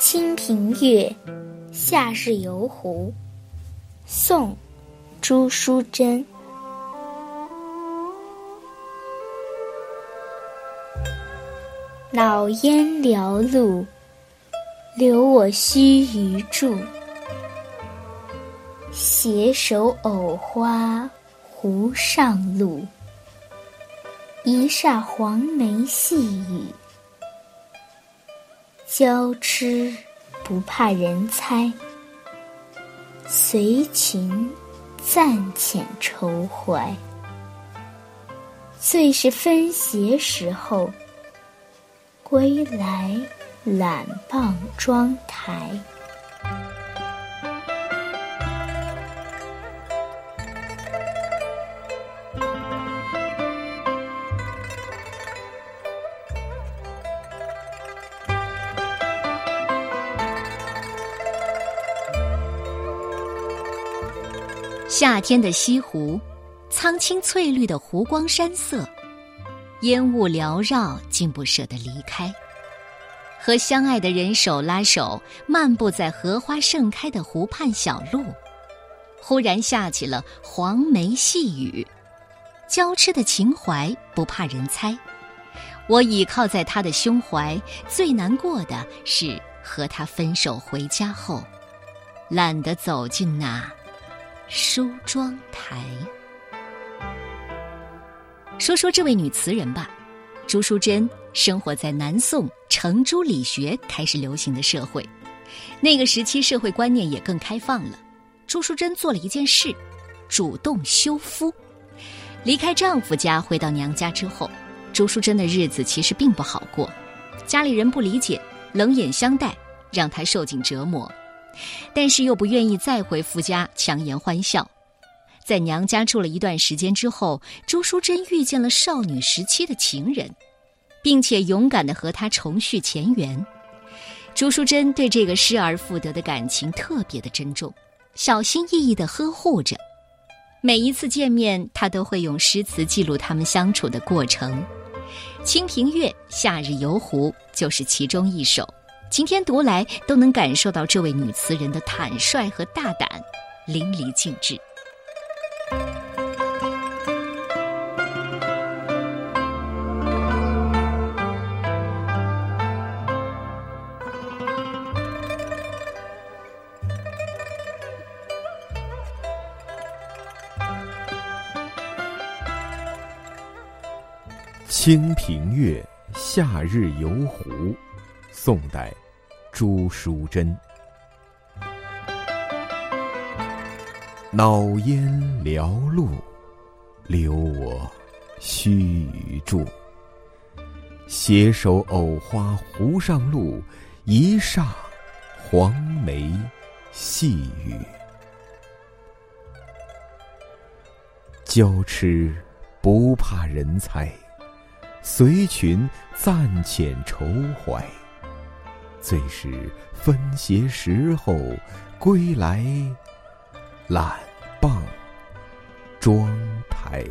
《清平乐·夏日游湖》宋·朱淑珍。老烟寥路，留我须臾住。携手藕花湖上路，一霎黄梅细雨。娇痴不怕人猜，随群暂遣愁怀。最是分斜时候，归来懒傍妆台。夏天的西湖，苍青翠绿的湖光山色，烟雾缭绕，竟不舍得离开。和相爱的人手拉手，漫步在荷花盛开的湖畔小路。忽然下起了黄梅细雨，娇痴的情怀不怕人猜。我倚靠在他的胸怀，最难过的是和他分手回家后，懒得走进那。梳妆台。说说这位女词人吧，朱淑珍生活在南宋程朱理学开始流行的社会，那个时期社会观念也更开放了。朱淑珍做了一件事，主动休夫。离开丈夫家回到娘家之后，朱淑珍的日子其实并不好过，家里人不理解，冷眼相待，让她受尽折磨。但是又不愿意再回夫家强颜欢笑，在娘家住了一段时间之后，朱淑珍遇见了少女时期的情人，并且勇敢的和他重续前缘。朱淑珍对这个失而复得的感情特别的珍重，小心翼翼的呵护着。每一次见面，她都会用诗词记录他们相处的过程，《清平乐·夏日游湖》就是其中一首。今天读来都能感受到这位女词人的坦率和大胆，淋漓尽致。《清平乐·夏日游湖》，宋代。朱淑珍，恼烟寥路，留我须臾住。携手藕花湖上路，一霎黄梅细雨。娇痴不怕人猜，随群暂遣愁怀。最是分斜时候，归来懒傍妆台。